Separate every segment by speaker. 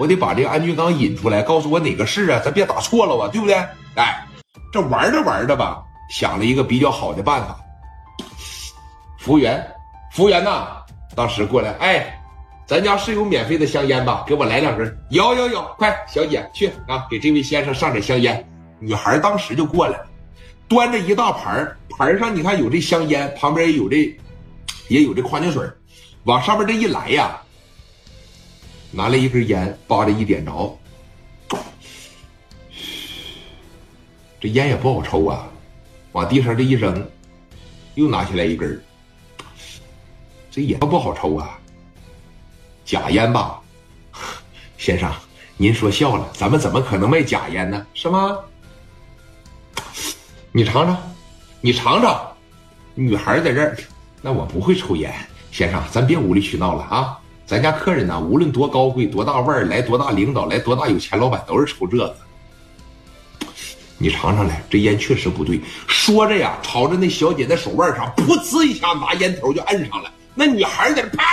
Speaker 1: 我得把这个安俊刚引出来，告诉我哪个是啊，咱别打错了啊，对不对？哎，这玩着玩着吧，想了一个比较好的办法。服务员，服务员呐，当时过来，哎，咱家是有免费的香烟吧？给我来两根。有有有，快，小姐去啊，给这位先生上点香烟。女孩当时就过来，端着一大盘盘上你看有这香烟，旁边也有这，也有这矿泉水往上面这一来呀，拿了一根烟，扒着一点着，这烟也不好抽啊，往地上这一扔，又拿起来一根这也不好抽啊，假烟吧，先生，您说笑了，咱们怎么可能卖假烟呢？是吗？你尝尝，你尝尝，女孩在这儿，那我不会抽烟，先生，咱别无理取闹了啊！咱家客人呢，无论多高贵、多大腕儿，来多大领导，来多大有钱老板，都是抽这个。你尝尝来，这烟确实不对。说着呀，朝着那小姐的手腕上，噗呲一下，拿烟头就摁上了。那女孩在这啪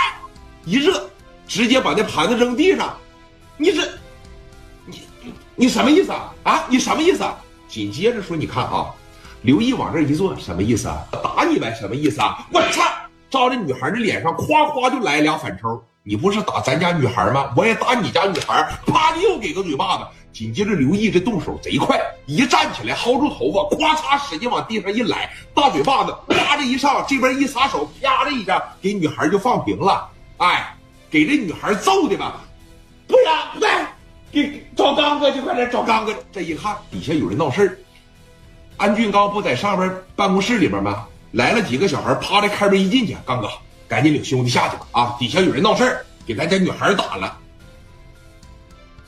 Speaker 1: 一热，直接把那盘子扔地上。你这，你你什么意思啊？啊，你什么意思？啊紧接着说，你看啊。刘毅往这一坐，什么意思啊？打你呗，什么意思啊？我操！照着女孩的脸上，夸夸就来两反抽。你不是打咱家女孩吗？我也打你家女孩。啪的又给个嘴巴子。紧接着刘毅这动手贼快，一站起来薅住头发，咵嚓使劲往地上一揽，大嘴巴子啪的一上，这边一撒手，啪的一下给女孩就放平了。哎，给这女孩揍的吧？不要，来，给找刚哥去，快点找刚哥。这一看底下有人闹事儿。安俊刚不在上边办公室里边吗？来了几个小孩，趴在开门一进去，刚哥，赶紧领兄弟下去吧！啊，底下有人闹事儿，给咱家女孩打了。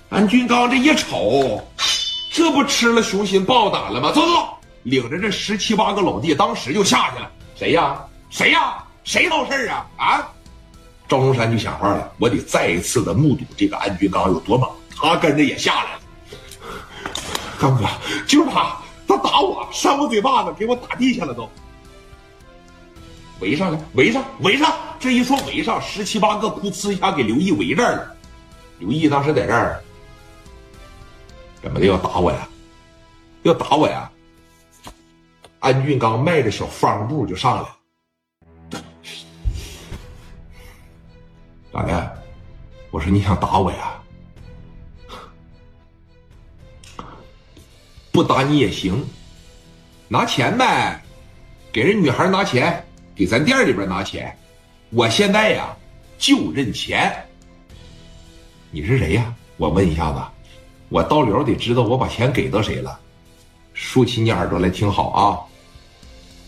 Speaker 1: 安俊刚这一瞅，这不吃了雄心豹胆了吗？走走，领着这十七八个老弟，当时就下去了。谁呀？谁呀？谁闹事儿啊？啊！赵忠山就想话了，我得再一次的目睹这个安俊刚有多猛。他跟着也下来了。刚哥，就是他。他打我，扇我嘴巴子，给我打地下了都。围上来，围上，围上！这一说围上，十七八个，噗呲一下给刘毅围这儿了。刘毅当时在这儿，怎么的要打我呀？要打我呀？安俊刚迈着小方步就上来。咋的？我说你想打我呀？不打你也行，拿钱呗，给人女孩拿钱，给咱店里边拿钱。我现在呀就认钱。你是谁呀？我问一下子，我到了得知道我把钱给到谁了。竖起你耳朵来听好啊！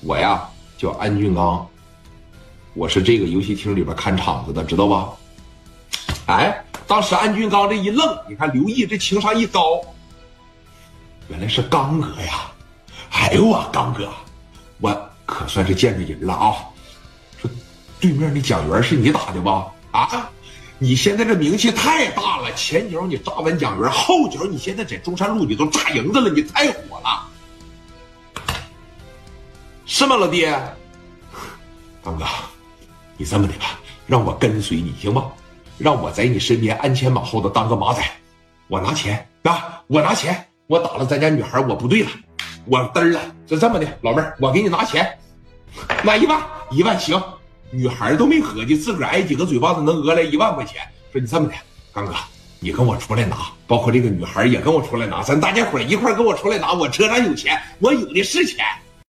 Speaker 1: 我呀叫安俊刚，我是这个游戏厅里边看场子的，知道吧？哎，当时安俊刚这一愣，你看刘毅这情商一高。原来是刚哥呀！哎呦我，刚哥，我可算是见着人了啊！说对面那蒋元是你打的吧？啊，你现在这名气太大了，前脚你炸完蒋元，后脚你现在在中山路你都炸营子了，你太火了，是吗，老弟？刚哥，你这么的吧，让我跟随你行吗？让我在你身边鞍前马后的当个马仔，我拿钱啊，我拿钱。我打了咱家女孩，我不对了，我嘚了。就这么的，老妹儿，我给你拿钱，买一万，一万行。女孩都没合计，自个挨几个嘴巴子能讹来一万块钱。说你这么的，刚哥，你跟我出来拿，包括这个女孩也跟我出来拿，咱大家伙一块跟我出来拿。我车上有钱，我有的是钱。